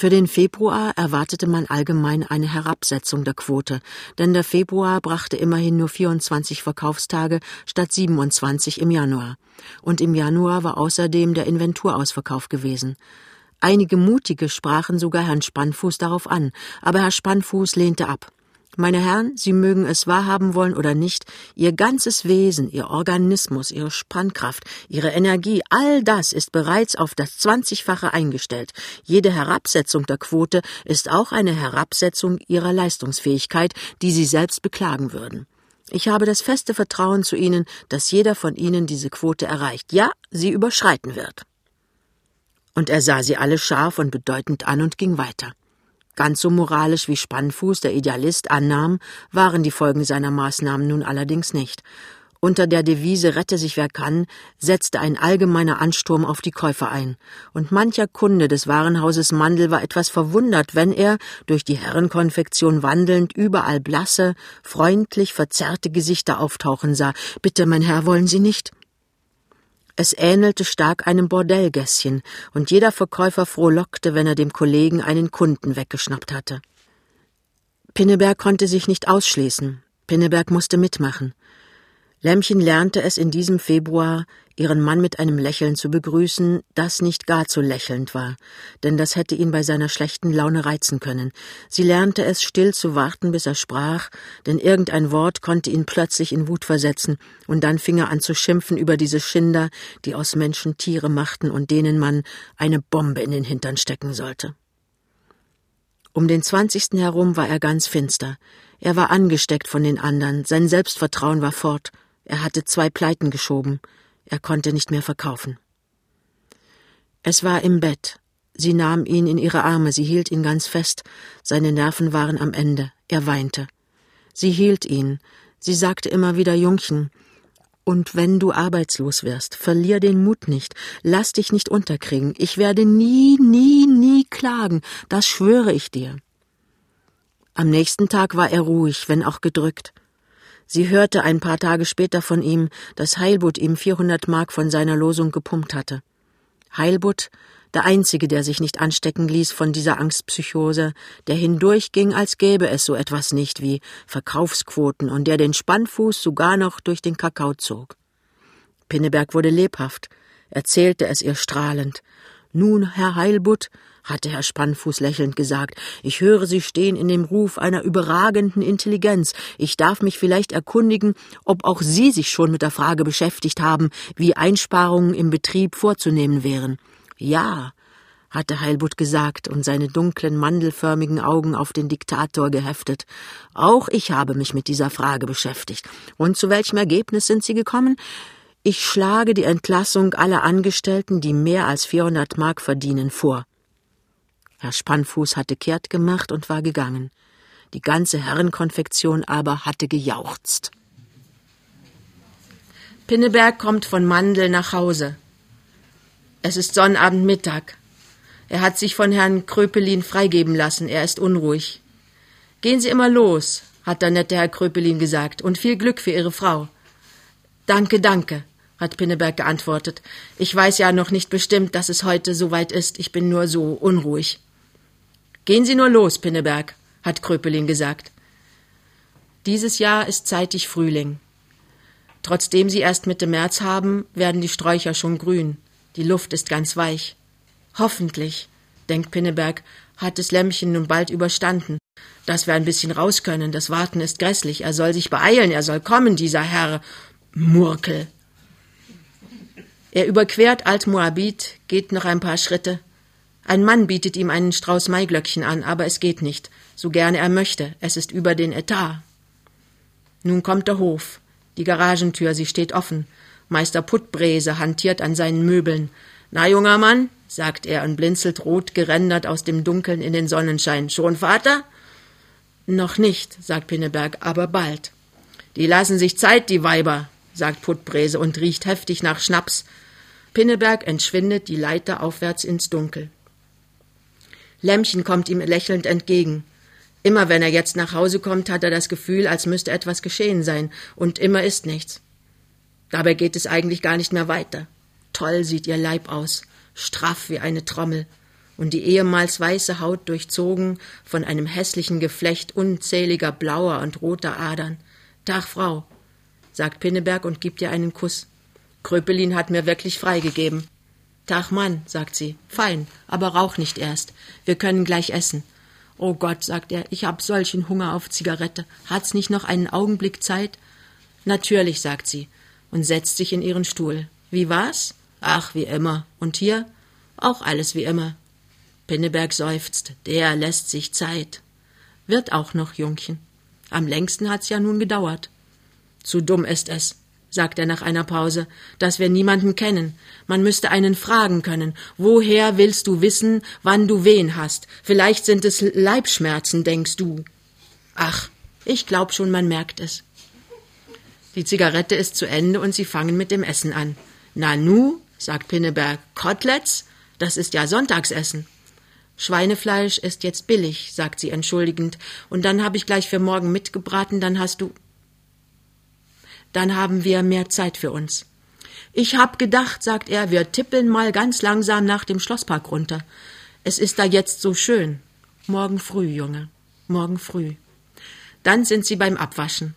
Für den Februar erwartete man allgemein eine Herabsetzung der Quote, denn der Februar brachte immerhin nur 24 Verkaufstage statt 27 im Januar. Und im Januar war außerdem der Inventurausverkauf gewesen. Einige Mutige sprachen sogar Herrn Spannfuß darauf an, aber Herr Spannfuß lehnte ab. Meine Herren, Sie mögen es wahrhaben wollen oder nicht, Ihr ganzes Wesen, Ihr Organismus, Ihre Spannkraft, Ihre Energie, all das ist bereits auf das Zwanzigfache eingestellt. Jede Herabsetzung der Quote ist auch eine Herabsetzung Ihrer Leistungsfähigkeit, die Sie selbst beklagen würden. Ich habe das feste Vertrauen zu Ihnen, dass jeder von Ihnen diese Quote erreicht. Ja, sie überschreiten wird. Und er sah sie alle scharf und bedeutend an und ging weiter. Ganz so moralisch wie Spannfuß, der Idealist, annahm, waren die Folgen seiner Maßnahmen nun allerdings nicht. Unter der Devise Rette sich wer kann, setzte ein allgemeiner Ansturm auf die Käufer ein, und mancher Kunde des Warenhauses Mandel war etwas verwundert, wenn er, durch die Herrenkonfektion wandelnd, überall blasse, freundlich verzerrte Gesichter auftauchen sah. Bitte, mein Herr, wollen Sie nicht? Es ähnelte stark einem Bordellgässchen, und jeder Verkäufer frohlockte, wenn er dem Kollegen einen Kunden weggeschnappt hatte. Pinneberg konnte sich nicht ausschließen. Pinneberg musste mitmachen. Lämmchen lernte es in diesem Februar, ihren Mann mit einem Lächeln zu begrüßen, das nicht gar zu lächelnd war, denn das hätte ihn bei seiner schlechten Laune reizen können. Sie lernte es, still zu warten, bis er sprach, denn irgendein Wort konnte ihn plötzlich in Wut versetzen, und dann fing er an zu schimpfen über diese Schinder, die aus Menschen Tiere machten und denen man eine Bombe in den Hintern stecken sollte. Um den zwanzigsten herum war er ganz finster. Er war angesteckt von den anderen, sein Selbstvertrauen war fort, er hatte zwei Pleiten geschoben. Er konnte nicht mehr verkaufen. Es war im Bett. Sie nahm ihn in ihre Arme, sie hielt ihn ganz fest. Seine Nerven waren am Ende. Er weinte. Sie hielt ihn. Sie sagte immer wieder Jungchen, und wenn du arbeitslos wirst, verlier den Mut nicht, lass dich nicht unterkriegen. Ich werde nie, nie, nie klagen, das schwöre ich dir. Am nächsten Tag war er ruhig, wenn auch gedrückt. Sie hörte ein paar Tage später von ihm, dass Heilbutt ihm 400 Mark von seiner Losung gepumpt hatte. Heilbutt, der Einzige, der sich nicht anstecken ließ von dieser Angstpsychose, der hindurchging, als gäbe es so etwas nicht wie Verkaufsquoten und der den Spannfuß sogar noch durch den Kakao zog. Pinneberg wurde lebhaft, erzählte es ihr strahlend. Nun, Herr Heilbutt, hatte Herr Spannfuß lächelnd gesagt, ich höre, Sie stehen in dem Ruf einer überragenden Intelligenz. Ich darf mich vielleicht erkundigen, ob auch Sie sich schon mit der Frage beschäftigt haben, wie Einsparungen im Betrieb vorzunehmen wären. Ja, hatte Heilbutt gesagt und seine dunklen, mandelförmigen Augen auf den Diktator geheftet. Auch ich habe mich mit dieser Frage beschäftigt. Und zu welchem Ergebnis sind Sie gekommen? Ich schlage die Entlassung aller Angestellten, die mehr als 400 Mark verdienen, vor. Herr Spannfuß hatte kehrt gemacht und war gegangen. Die ganze Herrenkonfektion aber hatte gejauchzt. Pinneberg kommt von Mandel nach Hause. Es ist Sonnabendmittag. Er hat sich von Herrn Kröpelin freigeben lassen. Er ist unruhig. Gehen Sie immer los, hat der nette Herr Kröpelin gesagt, und viel Glück für Ihre Frau. Danke, danke, hat Pinneberg geantwortet. Ich weiß ja noch nicht bestimmt, dass es heute so weit ist. Ich bin nur so unruhig. Gehen Sie nur los, Pinneberg, hat Kröpelin gesagt. Dieses Jahr ist zeitig Frühling. Trotzdem sie erst Mitte März haben, werden die Sträucher schon grün. Die Luft ist ganz weich. Hoffentlich, denkt Pinneberg, hat das Lämmchen nun bald überstanden. Dass wir ein bisschen raus können, das Warten ist grässlich. Er soll sich beeilen, er soll kommen, dieser Herr Murkel. Er überquert Alt-Moabit, geht noch ein paar Schritte, ein Mann bietet ihm einen Strauß Maiglöckchen an, aber es geht nicht, so gerne er möchte, es ist über den Etat. Nun kommt der Hof, die Garagentür, sie steht offen. Meister Puttbrese hantiert an seinen Möbeln. Na, junger Mann, sagt er und blinzelt rot gerändert aus dem Dunkeln in den Sonnenschein. Schon, Vater? Noch nicht, sagt Pinneberg, aber bald. Die lassen sich Zeit, die Weiber, sagt Puttbrese und riecht heftig nach Schnaps. Pinneberg entschwindet die Leiter aufwärts ins Dunkel. Lämmchen kommt ihm lächelnd entgegen. Immer wenn er jetzt nach Hause kommt, hat er das Gefühl, als müsste etwas geschehen sein, und immer ist nichts. Dabei geht es eigentlich gar nicht mehr weiter. Toll sieht ihr Leib aus, straff wie eine Trommel. und die ehemals weiße Haut durchzogen von einem hässlichen Geflecht unzähliger blauer und roter Adern. Tag, Frau, sagt Pinneberg und gibt ihr einen Kuss. Kröpelin hat mir wirklich freigegeben. Tag, Mann, sagt sie. Fein, aber rauch nicht erst. Wir können gleich essen. Oh Gott, sagt er, ich hab solchen Hunger auf Zigarette. Hat's nicht noch einen Augenblick Zeit? Natürlich, sagt sie und setzt sich in ihren Stuhl. Wie war's? Ach, wie immer. Und hier? Auch alles wie immer. Pinneberg seufzt. Der lässt sich Zeit. Wird auch noch, Jungchen. Am längsten hat's ja nun gedauert. Zu dumm ist es, sagt er nach einer Pause, dass wir niemanden kennen. Man müsste einen fragen können. Woher willst du wissen, wann du wen hast? Vielleicht sind es Leibschmerzen, denkst du. Ach, ich glaub schon, man merkt es. Die Zigarette ist zu Ende und sie fangen mit dem Essen an. Nanu, sagt Pinneberg, Koteletts? Das ist ja Sonntagsessen. Schweinefleisch ist jetzt billig, sagt sie entschuldigend, und dann habe ich gleich für morgen mitgebraten, dann hast du. Dann haben wir mehr Zeit für uns. Ich hab gedacht, sagt er, wir tippeln mal ganz langsam nach dem Schlosspark runter. Es ist da jetzt so schön. Morgen früh, Junge, morgen früh. Dann sind sie beim Abwaschen.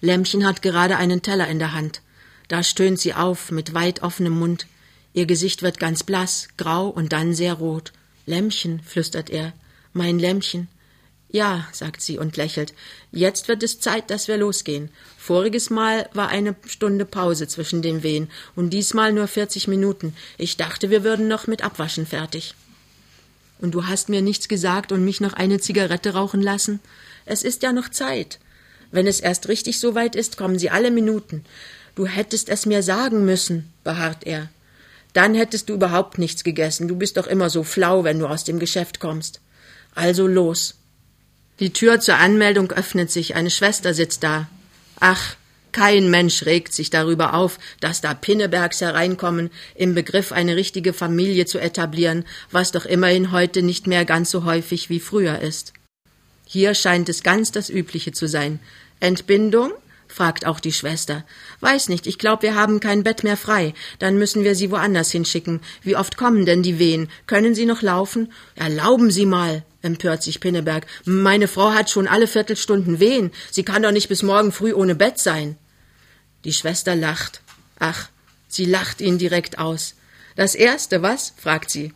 Lämmchen hat gerade einen Teller in der Hand. Da stöhnt sie auf mit weit offenem Mund. Ihr Gesicht wird ganz blass, grau und dann sehr rot. Lämmchen, flüstert er. Mein Lämmchen. Ja, sagt sie und lächelt. Jetzt wird es Zeit, dass wir losgehen. Voriges Mal war eine Stunde Pause zwischen den Wehen und diesmal nur vierzig Minuten. Ich dachte, wir würden noch mit Abwaschen fertig. Und du hast mir nichts gesagt und mich noch eine Zigarette rauchen lassen? Es ist ja noch Zeit. Wenn es erst richtig so weit ist, kommen sie alle Minuten. Du hättest es mir sagen müssen, beharrt er. Dann hättest du überhaupt nichts gegessen. Du bist doch immer so flau, wenn du aus dem Geschäft kommst. Also los. Die Tür zur Anmeldung öffnet sich. Eine Schwester sitzt da. Ach, kein Mensch regt sich darüber auf, dass da Pinnebergs hereinkommen, im Begriff eine richtige Familie zu etablieren, was doch immerhin heute nicht mehr ganz so häufig wie früher ist. Hier scheint es ganz das Übliche zu sein. Entbindung? fragt auch die Schwester. Weiß nicht, ich glaube, wir haben kein Bett mehr frei. Dann müssen wir sie woanders hinschicken. Wie oft kommen denn die Wehen? Können sie noch laufen? Erlauben Sie mal, empört sich Pinneberg. Meine Frau hat schon alle Viertelstunden Wehen. Sie kann doch nicht bis morgen früh ohne Bett sein. Die Schwester lacht. Ach, sie lacht ihn direkt aus. Das Erste, was? fragt sie.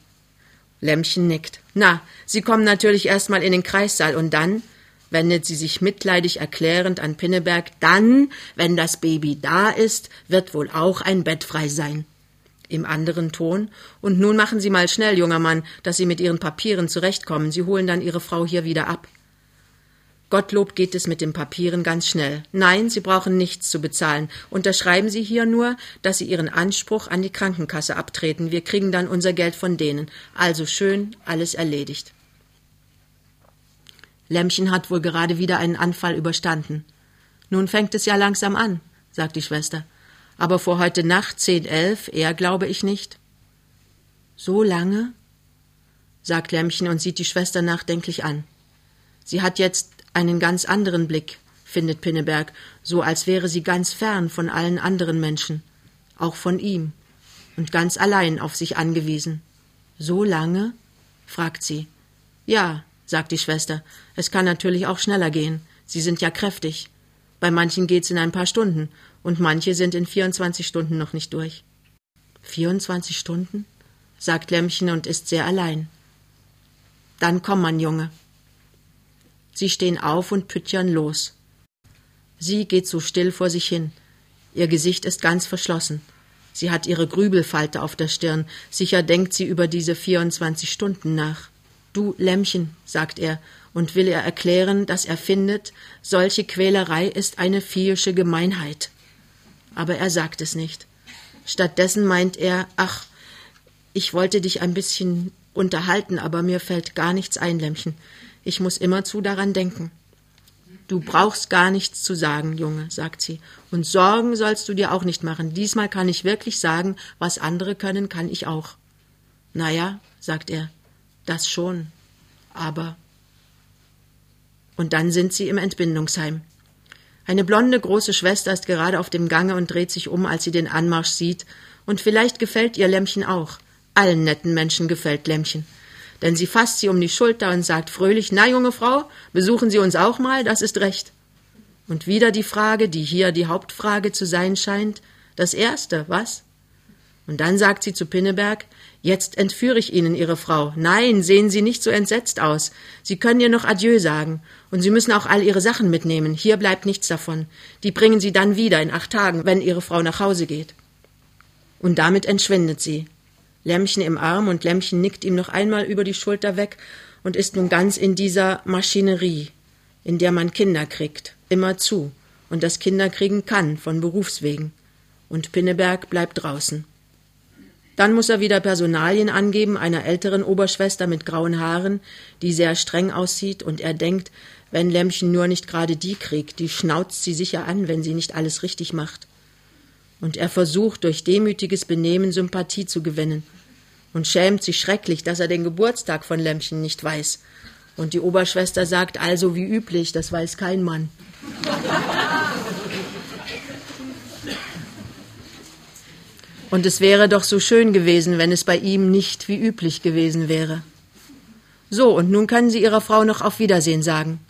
Lämmchen nickt. Na, Sie kommen natürlich erst mal in den Kreissaal und dann? wendet sie sich mitleidig erklärend an Pinneberg, dann, wenn das Baby da ist, wird wohl auch ein Bett frei sein. Im anderen Ton, und nun machen Sie mal schnell, junger Mann, dass Sie mit Ihren Papieren zurechtkommen, Sie holen dann Ihre Frau hier wieder ab. Gottlob geht es mit den Papieren ganz schnell. Nein, Sie brauchen nichts zu bezahlen. Unterschreiben Sie hier nur, dass Sie Ihren Anspruch an die Krankenkasse abtreten. Wir kriegen dann unser Geld von denen. Also schön, alles erledigt. Lämmchen hat wohl gerade wieder einen Anfall überstanden. Nun fängt es ja langsam an, sagt die Schwester. Aber vor heute Nacht zehn, elf, eher glaube ich nicht. So lange? sagt Lämmchen und sieht die Schwester nachdenklich an. Sie hat jetzt einen ganz anderen Blick, findet Pinneberg, so als wäre sie ganz fern von allen anderen Menschen, auch von ihm, und ganz allein auf sich angewiesen. So lange? fragt sie. Ja, sagt die Schwester. Es kann natürlich auch schneller gehen. Sie sind ja kräftig. Bei manchen geht's in ein paar Stunden und manche sind in 24 Stunden noch nicht durch. 24 Stunden? sagt Lämmchen und ist sehr allein. Dann komm, mein Junge. Sie stehen auf und püttchern los. Sie geht so still vor sich hin. Ihr Gesicht ist ganz verschlossen. Sie hat ihre Grübelfalte auf der Stirn. Sicher denkt sie über diese 24 Stunden nach. Du Lämmchen, sagt er, und will ihr erklären, dass er findet, solche Quälerei ist eine viehische Gemeinheit. Aber er sagt es nicht. Stattdessen meint er, ach, ich wollte dich ein bisschen unterhalten, aber mir fällt gar nichts ein, Lämmchen. Ich muss immerzu daran denken. Du brauchst gar nichts zu sagen, Junge, sagt sie. Und Sorgen sollst du dir auch nicht machen. Diesmal kann ich wirklich sagen, was andere können, kann ich auch. Na ja, sagt er, das schon. Aber. Und dann sind sie im Entbindungsheim. Eine blonde große Schwester ist gerade auf dem Gange und dreht sich um, als sie den Anmarsch sieht, und vielleicht gefällt ihr Lämmchen auch. Allen netten Menschen gefällt Lämmchen. Denn sie fasst sie um die Schulter und sagt fröhlich, na junge Frau, besuchen Sie uns auch mal, das ist recht. Und wieder die Frage, die hier die Hauptfrage zu sein scheint, das erste, was? Und dann sagt sie zu Pinneberg, jetzt entführe ich Ihnen Ihre Frau. Nein, sehen Sie nicht so entsetzt aus. Sie können ihr noch Adieu sagen. Und Sie müssen auch all Ihre Sachen mitnehmen. Hier bleibt nichts davon. Die bringen Sie dann wieder in acht Tagen, wenn Ihre Frau nach Hause geht. Und damit entschwindet sie. Lämmchen im Arm und Lämmchen nickt ihm noch einmal über die Schulter weg und ist nun ganz in dieser Maschinerie, in der man Kinder kriegt, immer zu und das Kinder kriegen kann von Berufswegen. Und Pinneberg bleibt draußen. Dann muss er wieder Personalien angeben einer älteren Oberschwester mit grauen Haaren, die sehr streng aussieht, und er denkt, wenn Lämmchen nur nicht gerade die kriegt, die schnauzt sie sicher an, wenn sie nicht alles richtig macht. Und er versucht durch demütiges Benehmen Sympathie zu gewinnen und schämt sich schrecklich, dass er den Geburtstag von Lämmchen nicht weiß. Und die Oberschwester sagt also wie üblich, das weiß kein Mann. Und es wäre doch so schön gewesen, wenn es bei ihm nicht wie üblich gewesen wäre. So, und nun können Sie Ihrer Frau noch auf Wiedersehen sagen.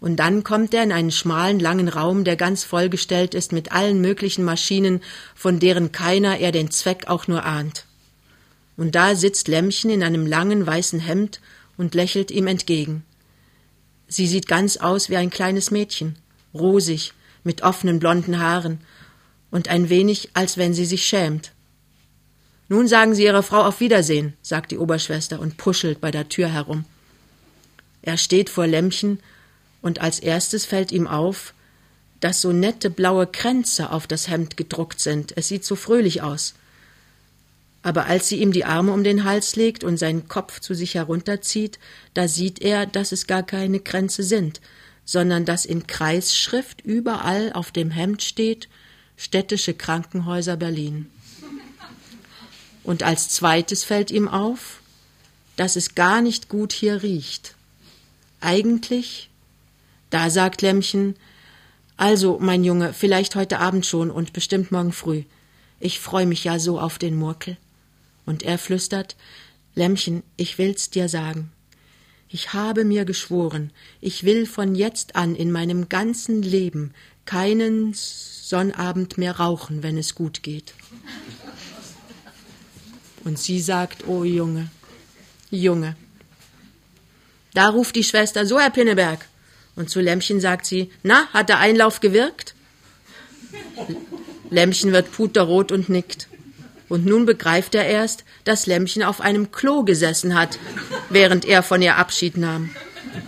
Und dann kommt er in einen schmalen, langen Raum, der ganz vollgestellt ist mit allen möglichen Maschinen, von deren keiner er den Zweck auch nur ahnt. Und da sitzt Lämmchen in einem langen weißen Hemd und lächelt ihm entgegen. Sie sieht ganz aus wie ein kleines Mädchen, rosig, mit offenen blonden Haaren und ein wenig, als wenn sie sich schämt. Nun sagen Sie Ihrer Frau auf Wiedersehen, sagt die Oberschwester und puschelt bei der Tür herum. Er steht vor Lämmchen, und als erstes fällt ihm auf, dass so nette blaue Kränze auf das Hemd gedruckt sind. Es sieht so fröhlich aus. Aber als sie ihm die Arme um den Hals legt und seinen Kopf zu sich herunterzieht, da sieht er, dass es gar keine Kränze sind, sondern dass in Kreisschrift überall auf dem Hemd steht Städtische Krankenhäuser Berlin. Und als zweites fällt ihm auf, dass es gar nicht gut hier riecht. Eigentlich, da sagt Lämmchen, also, mein Junge, vielleicht heute Abend schon und bestimmt morgen früh. Ich freue mich ja so auf den Murkel. Und er flüstert, Lämmchen, ich will's dir sagen. Ich habe mir geschworen, ich will von jetzt an in meinem ganzen Leben keinen Sonnabend mehr rauchen, wenn es gut geht. Und sie sagt, oh Junge, Junge. Da ruft die Schwester, so Herr Pinneberg. Und zu Lämmchen sagt sie, na, hat der Einlauf gewirkt? Lämmchen wird puterrot und nickt. Und nun begreift er erst, dass Lämmchen auf einem Klo gesessen hat, während er von ihr Abschied nahm.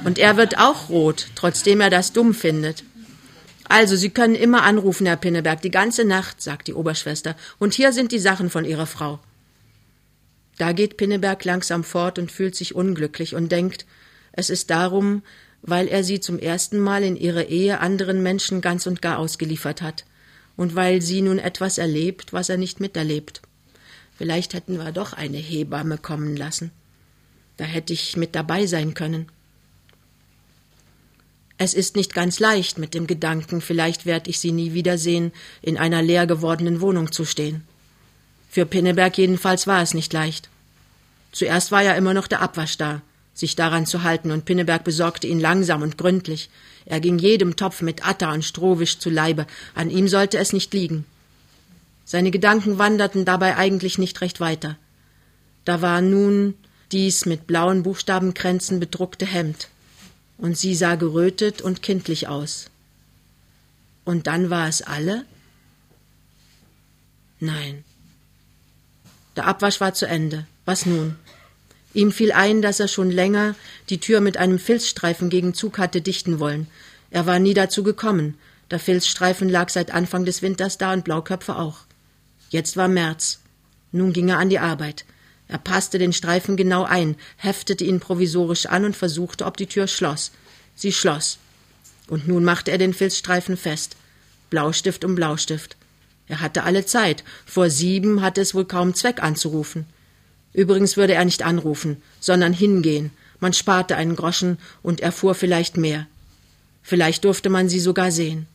Und er wird auch rot, trotzdem er das dumm findet. Also, Sie können immer anrufen, Herr Pinneberg, die ganze Nacht, sagt die Oberschwester, und hier sind die Sachen von Ihrer Frau. Da geht Pinneberg langsam fort und fühlt sich unglücklich und denkt, es ist darum, weil er sie zum ersten Mal in ihrer Ehe anderen Menschen ganz und gar ausgeliefert hat und weil sie nun etwas erlebt, was er nicht miterlebt. Vielleicht hätten wir doch eine Hebamme kommen lassen. Da hätte ich mit dabei sein können. Es ist nicht ganz leicht, mit dem Gedanken, vielleicht werde ich sie nie wiedersehen, in einer leer gewordenen Wohnung zu stehen. Für Pinneberg jedenfalls war es nicht leicht. Zuerst war ja immer noch der Abwasch da, sich daran zu halten, und Pinneberg besorgte ihn langsam und gründlich. Er ging jedem Topf mit Atta und Strohwisch zu Leibe, an ihm sollte es nicht liegen. Seine Gedanken wanderten dabei eigentlich nicht recht weiter. Da war nun dies mit blauen Buchstabenkränzen bedruckte Hemd und sie sah gerötet und kindlich aus. Und dann war es alle? Nein. Der Abwasch war zu Ende. Was nun? Ihm fiel ein, dass er schon länger die Tür mit einem Filzstreifen gegen Zug hatte dichten wollen. Er war nie dazu gekommen. Der Filzstreifen lag seit Anfang des Winters da und Blauköpfe auch. Jetzt war März. Nun ging er an die Arbeit. Er passte den Streifen genau ein, heftete ihn provisorisch an und versuchte, ob die Tür schloss. Sie schloss. Und nun machte er den Filzstreifen fest. Blaustift um Blaustift. Er hatte alle Zeit. Vor sieben hatte es wohl kaum Zweck anzurufen. Übrigens würde er nicht anrufen, sondern hingehen. Man sparte einen Groschen und erfuhr vielleicht mehr. Vielleicht durfte man sie sogar sehen.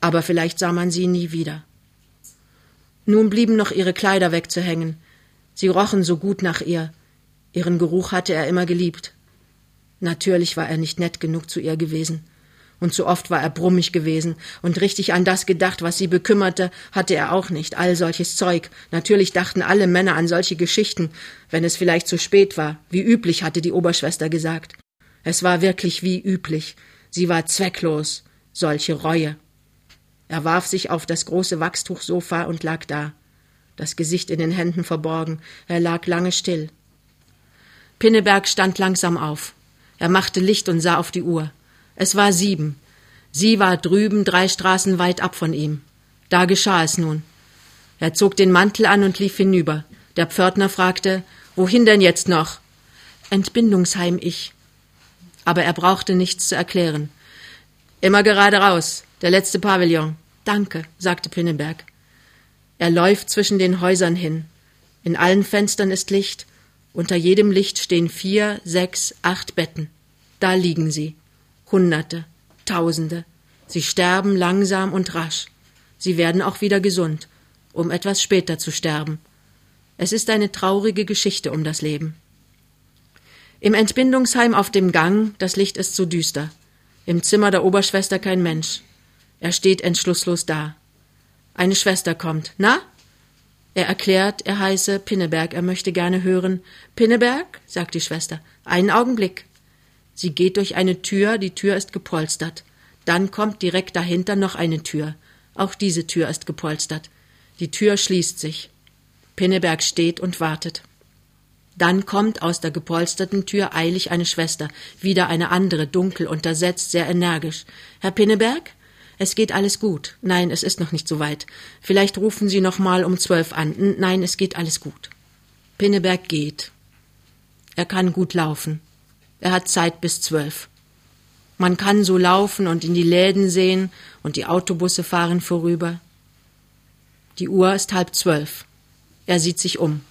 Aber vielleicht sah man sie nie wieder. Nun blieben noch ihre Kleider wegzuhängen. Sie rochen so gut nach ihr. Ihren Geruch hatte er immer geliebt. Natürlich war er nicht nett genug zu ihr gewesen. Und zu oft war er brummig gewesen und richtig an das gedacht, was sie bekümmerte, hatte er auch nicht, all solches Zeug. Natürlich dachten alle Männer an solche Geschichten, wenn es vielleicht zu spät war. Wie üblich, hatte die Oberschwester gesagt. Es war wirklich wie üblich. Sie war zwecklos. Solche Reue. Er warf sich auf das große Wachstuchsofa und lag da, das Gesicht in den Händen verborgen. Er lag lange still. Pinneberg stand langsam auf. Er machte Licht und sah auf die Uhr. Es war sieben. Sie war drüben drei Straßen weit ab von ihm. Da geschah es nun. Er zog den Mantel an und lief hinüber. Der Pförtner fragte, wohin denn jetzt noch? Entbindungsheim ich. Aber er brauchte nichts zu erklären. Immer gerade raus, der letzte Pavillon. Danke, sagte Pinneberg. Er läuft zwischen den Häusern hin. In allen Fenstern ist Licht. Unter jedem Licht stehen vier, sechs, acht Betten. Da liegen sie. Hunderte, Tausende. Sie sterben langsam und rasch. Sie werden auch wieder gesund, um etwas später zu sterben. Es ist eine traurige Geschichte um das Leben. Im Entbindungsheim auf dem Gang, das Licht ist so düster. Im Zimmer der Oberschwester kein Mensch. Er steht entschlusslos da. Eine Schwester kommt. Na? Er erklärt, er heiße Pinneberg, er möchte gerne hören. Pinneberg? sagt die Schwester. Einen Augenblick. Sie geht durch eine Tür, die Tür ist gepolstert. Dann kommt direkt dahinter noch eine Tür. Auch diese Tür ist gepolstert. Die Tür schließt sich. Pinneberg steht und wartet. Dann kommt aus der gepolsterten Tür eilig eine Schwester, wieder eine andere, dunkel, untersetzt, sehr energisch. Herr Pinneberg? Es geht alles gut. Nein, es ist noch nicht so weit. Vielleicht rufen Sie noch mal um zwölf an. Nein, es geht alles gut. Pinneberg geht. Er kann gut laufen. Er hat Zeit bis zwölf. Man kann so laufen und in die Läden sehen und die Autobusse fahren vorüber. Die Uhr ist halb zwölf. Er sieht sich um,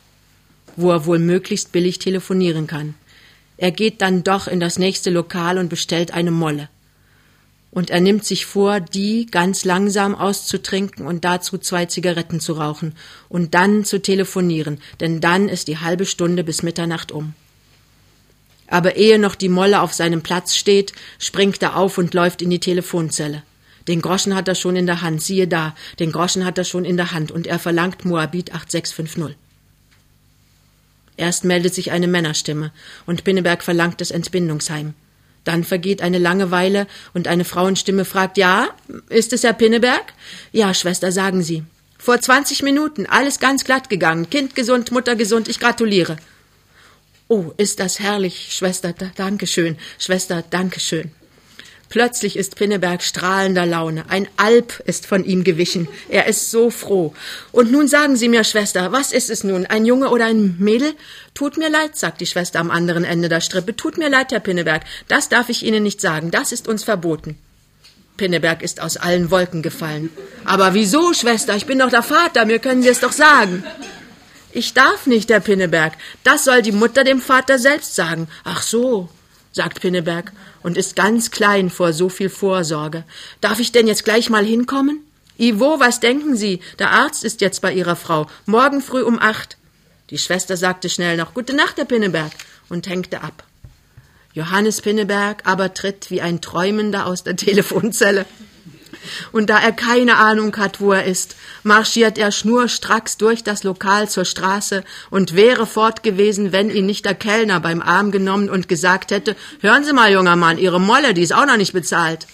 wo er wohl möglichst billig telefonieren kann. Er geht dann doch in das nächste Lokal und bestellt eine Molle. Und er nimmt sich vor, die ganz langsam auszutrinken und dazu zwei Zigaretten zu rauchen und dann zu telefonieren, denn dann ist die halbe Stunde bis Mitternacht um. Aber ehe noch die Molle auf seinem Platz steht, springt er auf und läuft in die Telefonzelle. Den Groschen hat er schon in der Hand, siehe da, den Groschen hat er schon in der Hand und er verlangt Moabit 8650. Erst meldet sich eine Männerstimme und Pinneberg verlangt das Entbindungsheim. Dann vergeht eine lange Weile und eine Frauenstimme fragt, ja, ist es Herr Pinneberg? Ja, Schwester, sagen Sie. Vor zwanzig Minuten, alles ganz glatt gegangen, Kind gesund, Mutter gesund, ich gratuliere. Oh, ist das herrlich, Schwester, danke schön, Schwester, danke schön. Plötzlich ist Pinneberg strahlender Laune. Ein Alp ist von ihm gewichen. Er ist so froh. Und nun sagen Sie mir, Schwester, was ist es nun? Ein Junge oder ein Mädel? Tut mir leid, sagt die Schwester am anderen Ende der Strippe. Tut mir leid, Herr Pinneberg. Das darf ich Ihnen nicht sagen. Das ist uns verboten. Pinneberg ist aus allen Wolken gefallen. Aber wieso, Schwester? Ich bin doch der Vater. Mir können Sie es doch sagen. Ich darf nicht, Herr Pinneberg. Das soll die Mutter dem Vater selbst sagen. Ach so, sagt Pinneberg und ist ganz klein vor so viel Vorsorge. Darf ich denn jetzt gleich mal hinkommen? Ivo, was denken Sie? Der Arzt ist jetzt bei Ihrer Frau. Morgen früh um acht. Die Schwester sagte schnell noch Gute Nacht, Herr Pinneberg und hängte ab. Johannes Pinneberg aber tritt wie ein Träumender aus der Telefonzelle. Und da er keine Ahnung hat, wo er ist, marschiert er schnurstracks durch das Lokal zur Straße und wäre fort gewesen, wenn ihn nicht der Kellner beim Arm genommen und gesagt hätte, hören Sie mal, junger Mann, Ihre Molle, die ist auch noch nicht bezahlt.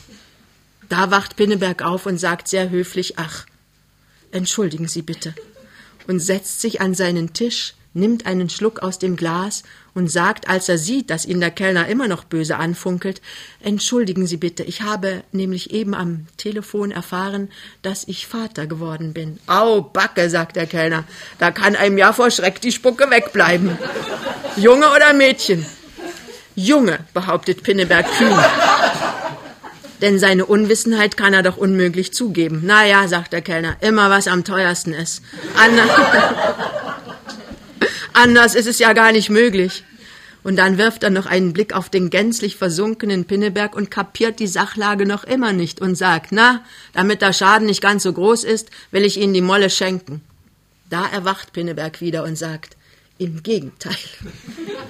Da wacht Pinneberg auf und sagt sehr höflich, ach, entschuldigen Sie bitte, und setzt sich an seinen Tisch, nimmt einen Schluck aus dem Glas und sagt, als er sieht, dass ihn der Kellner immer noch böse anfunkelt, Entschuldigen Sie bitte, ich habe nämlich eben am Telefon erfahren, dass ich Vater geworden bin. Au, Backe, sagt der Kellner, da kann einem ja vor Schreck die Spucke wegbleiben. Junge oder Mädchen? Junge, behauptet Pinneberg kühn. Denn seine Unwissenheit kann er doch unmöglich zugeben. Na ja, sagt der Kellner, immer was am teuersten ist. Anna Anders ist es ja gar nicht möglich. Und dann wirft er noch einen Blick auf den gänzlich versunkenen Pinneberg und kapiert die Sachlage noch immer nicht und sagt, na, damit der Schaden nicht ganz so groß ist, will ich Ihnen die Molle schenken. Da erwacht Pinneberg wieder und sagt, Im Gegenteil.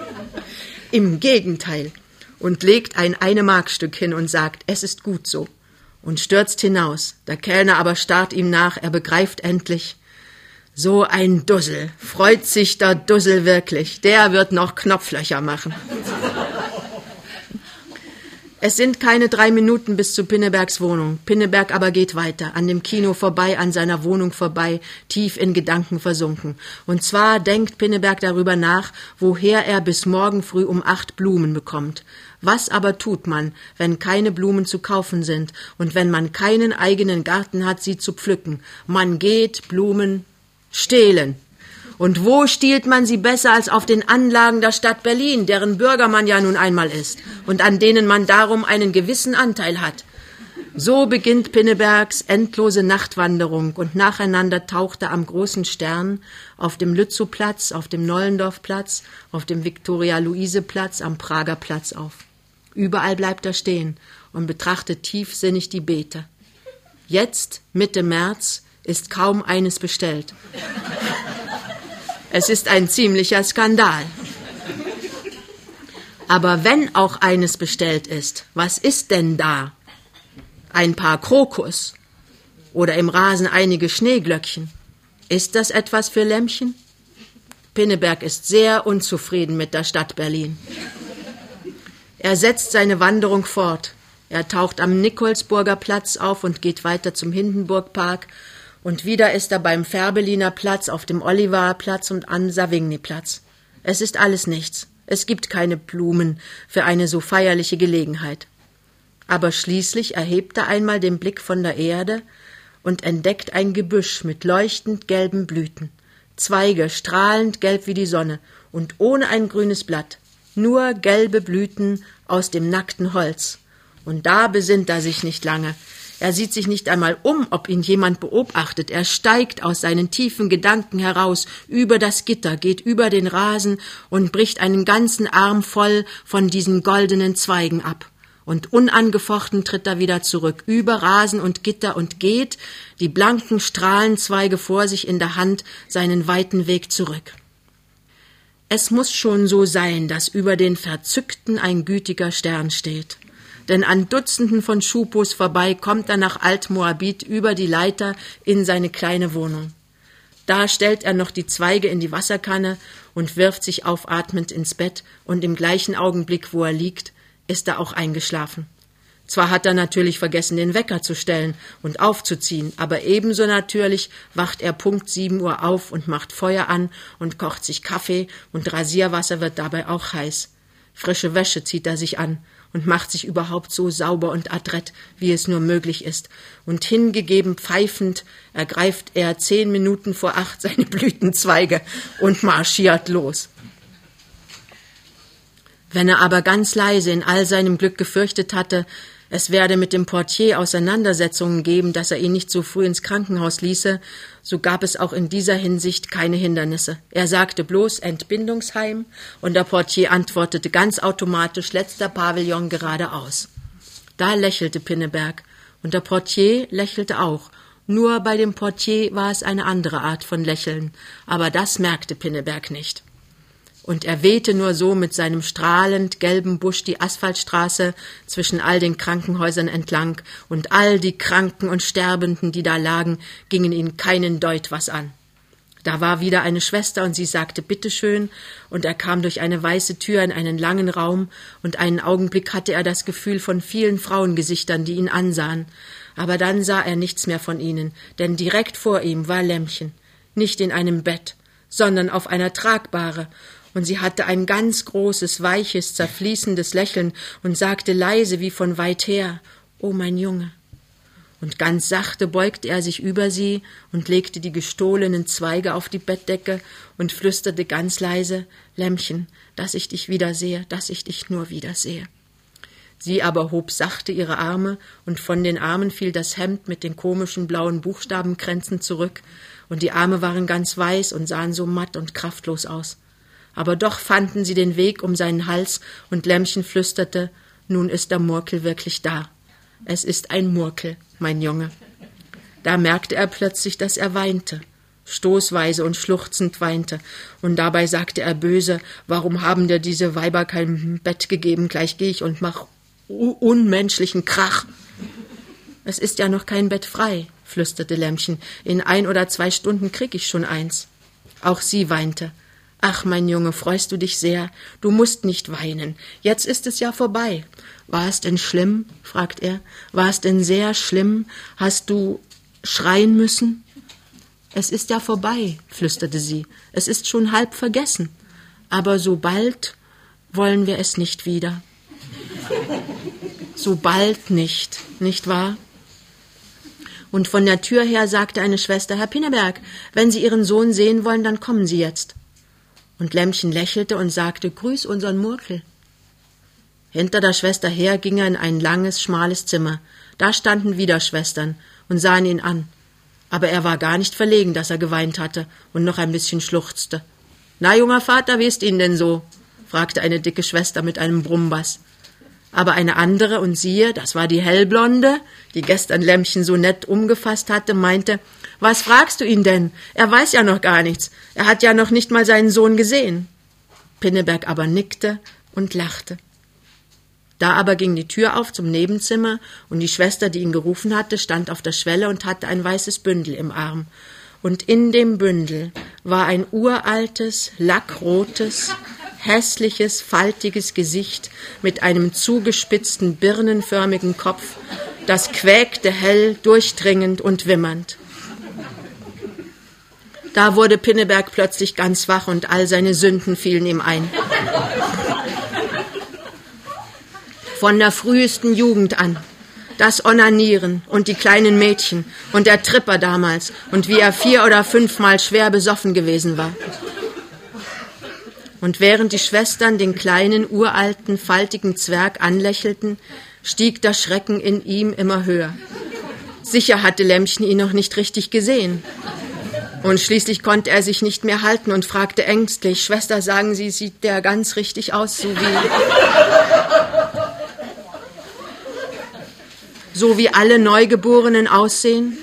Im Gegenteil. Und legt ein Eine-Mark-Stück hin und sagt, es ist gut so. Und stürzt hinaus. Der Kellner aber starrt ihm nach, er begreift endlich, so ein Dussel, freut sich der Dussel wirklich, der wird noch Knopflöcher machen. Es sind keine drei Minuten bis zu Pinnebergs Wohnung. Pinneberg aber geht weiter, an dem Kino vorbei, an seiner Wohnung vorbei, tief in Gedanken versunken. Und zwar denkt Pinneberg darüber nach, woher er bis morgen früh um acht Blumen bekommt. Was aber tut man, wenn keine Blumen zu kaufen sind und wenn man keinen eigenen Garten hat, sie zu pflücken? Man geht Blumen stehlen. Und wo stiehlt man sie besser als auf den Anlagen der Stadt Berlin, deren Bürger man ja nun einmal ist und an denen man darum einen gewissen Anteil hat? So beginnt Pinnebergs endlose Nachtwanderung und nacheinander taucht er am großen Stern auf dem Lützowplatz, auf dem Nollendorfplatz, auf dem Viktoria-Luise-Platz, am Prager Platz auf. Überall bleibt er stehen und betrachtet tiefsinnig die Beete. Jetzt, Mitte März, ist kaum eines bestellt. Es ist ein ziemlicher Skandal. Aber wenn auch eines bestellt ist, was ist denn da? Ein paar Krokus oder im Rasen einige Schneeglöckchen. Ist das etwas für Lämmchen? Pinneberg ist sehr unzufrieden mit der Stadt Berlin. Er setzt seine Wanderung fort. Er taucht am Nikolsburger Platz auf und geht weiter zum Hindenburgpark und wieder ist er beim Färbeliner Platz, auf dem Olivarplatz und am Savigny-Platz. Es ist alles nichts. Es gibt keine Blumen für eine so feierliche Gelegenheit. Aber schließlich erhebt er einmal den Blick von der Erde und entdeckt ein Gebüsch mit leuchtend gelben Blüten, Zweige strahlend gelb wie die Sonne und ohne ein grünes Blatt, nur gelbe Blüten aus dem nackten Holz. Und da besinnt er sich nicht lange, er sieht sich nicht einmal um, ob ihn jemand beobachtet. Er steigt aus seinen tiefen Gedanken heraus, über das Gitter, geht über den Rasen und bricht einen ganzen Arm voll von diesen goldenen Zweigen ab. Und unangefochten tritt er wieder zurück, über Rasen und Gitter und geht, die blanken Strahlenzweige vor sich in der Hand, seinen weiten Weg zurück. Es muss schon so sein, dass über den Verzückten ein gütiger Stern steht denn an Dutzenden von Schupos vorbei kommt er nach Alt-Moabit über die Leiter in seine kleine Wohnung. Da stellt er noch die Zweige in die Wasserkanne und wirft sich aufatmend ins Bett, und im gleichen Augenblick, wo er liegt, ist er auch eingeschlafen. Zwar hat er natürlich vergessen, den Wecker zu stellen und aufzuziehen, aber ebenso natürlich wacht er Punkt sieben Uhr auf und macht Feuer an und kocht sich Kaffee und Rasierwasser wird dabei auch heiß. Frische Wäsche zieht er sich an und macht sich überhaupt so sauber und adrett, wie es nur möglich ist. Und hingegeben pfeifend ergreift er zehn Minuten vor acht seine Blütenzweige und marschiert los. Wenn er aber ganz leise in all seinem Glück gefürchtet hatte, es werde mit dem Portier Auseinandersetzungen geben, dass er ihn nicht so früh ins Krankenhaus ließe, so gab es auch in dieser Hinsicht keine Hindernisse. Er sagte bloß Entbindungsheim und der Portier antwortete ganz automatisch letzter Pavillon geradeaus. Da lächelte Pinneberg und der Portier lächelte auch. Nur bei dem Portier war es eine andere Art von Lächeln, aber das merkte Pinneberg nicht und er wehte nur so mit seinem strahlend gelben Busch die Asphaltstraße zwischen all den Krankenhäusern entlang, und all die Kranken und Sterbenden, die da lagen, gingen ihn keinen Deut was an. Da war wieder eine Schwester und sie sagte Bitteschön, und er kam durch eine weiße Tür in einen langen Raum, und einen Augenblick hatte er das Gefühl von vielen Frauengesichtern, die ihn ansahen. Aber dann sah er nichts mehr von ihnen, denn direkt vor ihm war Lämmchen, nicht in einem Bett, sondern auf einer Tragbare, und sie hatte ein ganz großes, weiches, zerfließendes Lächeln und sagte leise wie von weit her Oh mein Junge. Und ganz sachte beugte er sich über sie und legte die gestohlenen Zweige auf die Bettdecke und flüsterte ganz leise Lämmchen, dass ich dich wiedersehe, dass ich dich nur wiedersehe. Sie aber hob sachte ihre Arme, und von den Armen fiel das Hemd mit den komischen blauen Buchstabenkränzen zurück, und die Arme waren ganz weiß und sahen so matt und kraftlos aus aber doch fanden sie den Weg um seinen Hals, und Lämmchen flüsterte Nun ist der Murkel wirklich da. Es ist ein Murkel, mein Junge. Da merkte er plötzlich, dass er weinte, stoßweise und schluchzend weinte, und dabei sagte er böse, warum haben dir diese Weiber kein Bett gegeben, gleich geh ich und mach unmenschlichen Krach. Es ist ja noch kein Bett frei, flüsterte Lämmchen, in ein oder zwei Stunden krieg ich schon eins. Auch sie weinte. Ach, mein Junge, freust du dich sehr? Du musst nicht weinen. Jetzt ist es ja vorbei. War es denn schlimm? fragt er. War es denn sehr schlimm? Hast du schreien müssen? Es ist ja vorbei, flüsterte sie. Es ist schon halb vergessen. Aber so bald wollen wir es nicht wieder. So bald nicht, nicht wahr? Und von der Tür her sagte eine Schwester, Herr Pinneberg, wenn Sie Ihren Sohn sehen wollen, dann kommen Sie jetzt. Und Lämmchen lächelte und sagte, Grüß unseren Murkel. Hinter der Schwester her ging er in ein langes, schmales Zimmer. Da standen wieder Schwestern und sahen ihn an. Aber er war gar nicht verlegen, dass er geweint hatte und noch ein bisschen schluchzte. Na, junger Vater, wie ist Ihnen denn so? fragte eine dicke Schwester mit einem Brummbass aber eine andere, und siehe, das war die Hellblonde, die gestern Lämmchen so nett umgefasst hatte, meinte, was fragst du ihn denn? Er weiß ja noch gar nichts. Er hat ja noch nicht mal seinen Sohn gesehen. Pinneberg aber nickte und lachte. Da aber ging die Tür auf zum Nebenzimmer, und die Schwester, die ihn gerufen hatte, stand auf der Schwelle und hatte ein weißes Bündel im Arm. Und in dem Bündel war ein uraltes, lackrotes, hässliches, faltiges Gesicht mit einem zugespitzten, birnenförmigen Kopf, das quäkte hell, durchdringend und wimmernd. Da wurde Pinneberg plötzlich ganz wach und all seine Sünden fielen ihm ein. Von der frühesten Jugend an. Das Onanieren und die kleinen Mädchen und der Tripper damals und wie er vier oder fünfmal schwer besoffen gewesen war. Und während die Schwestern den kleinen, uralten, faltigen Zwerg anlächelten, stieg der Schrecken in ihm immer höher. Sicher hatte Lämmchen ihn noch nicht richtig gesehen. Und schließlich konnte er sich nicht mehr halten und fragte ängstlich, Schwester, sagen Sie, sieht der ganz richtig aus, so wie, so wie alle Neugeborenen aussehen?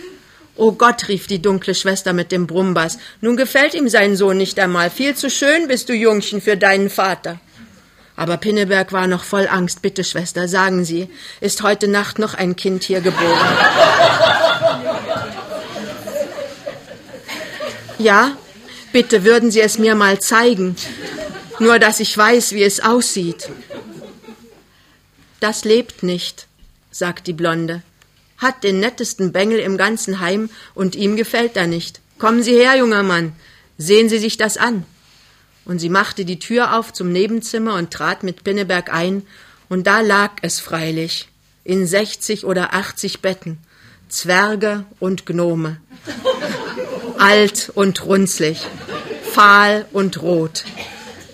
Oh Gott, rief die dunkle Schwester mit dem Brummbass, nun gefällt ihm sein Sohn nicht einmal. Viel zu schön bist du, Jungchen, für deinen Vater. Aber Pinneberg war noch voll Angst. Bitte, Schwester, sagen Sie, ist heute Nacht noch ein Kind hier geboren? Ja, bitte würden Sie es mir mal zeigen. Nur, dass ich weiß, wie es aussieht. Das lebt nicht, sagt die Blonde hat den nettesten Bengel im ganzen Heim und ihm gefällt er nicht. Kommen Sie her, junger Mann, sehen Sie sich das an. Und sie machte die Tür auf zum Nebenzimmer und trat mit Pinneberg ein, und da lag es freilich, in sechzig oder achtzig Betten, Zwerge und Gnome, alt und runzlig, fahl und rot.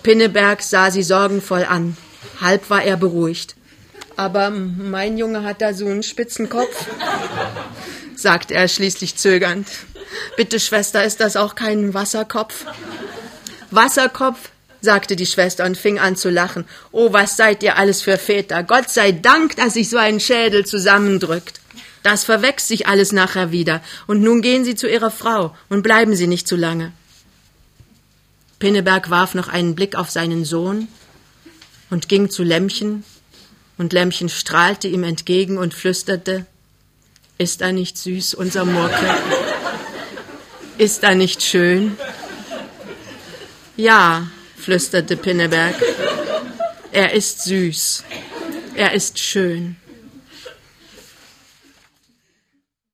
Pinneberg sah sie sorgenvoll an, halb war er beruhigt. Aber mein Junge hat da so einen spitzen Kopf, sagte er schließlich zögernd. Bitte, Schwester, ist das auch kein Wasserkopf? Wasserkopf, sagte die Schwester und fing an zu lachen. Oh, was seid ihr alles für Väter? Gott sei Dank, dass sich so ein Schädel zusammendrückt. Das verwächst sich alles nachher wieder. Und nun gehen Sie zu Ihrer Frau und bleiben Sie nicht zu lange. Pinneberg warf noch einen Blick auf seinen Sohn und ging zu Lämmchen, und Lämmchen strahlte ihm entgegen und flüsterte, ist er nicht süß, unser Murkel? Ist er nicht schön? Ja, flüsterte Pinneberg, er ist süß, er ist schön.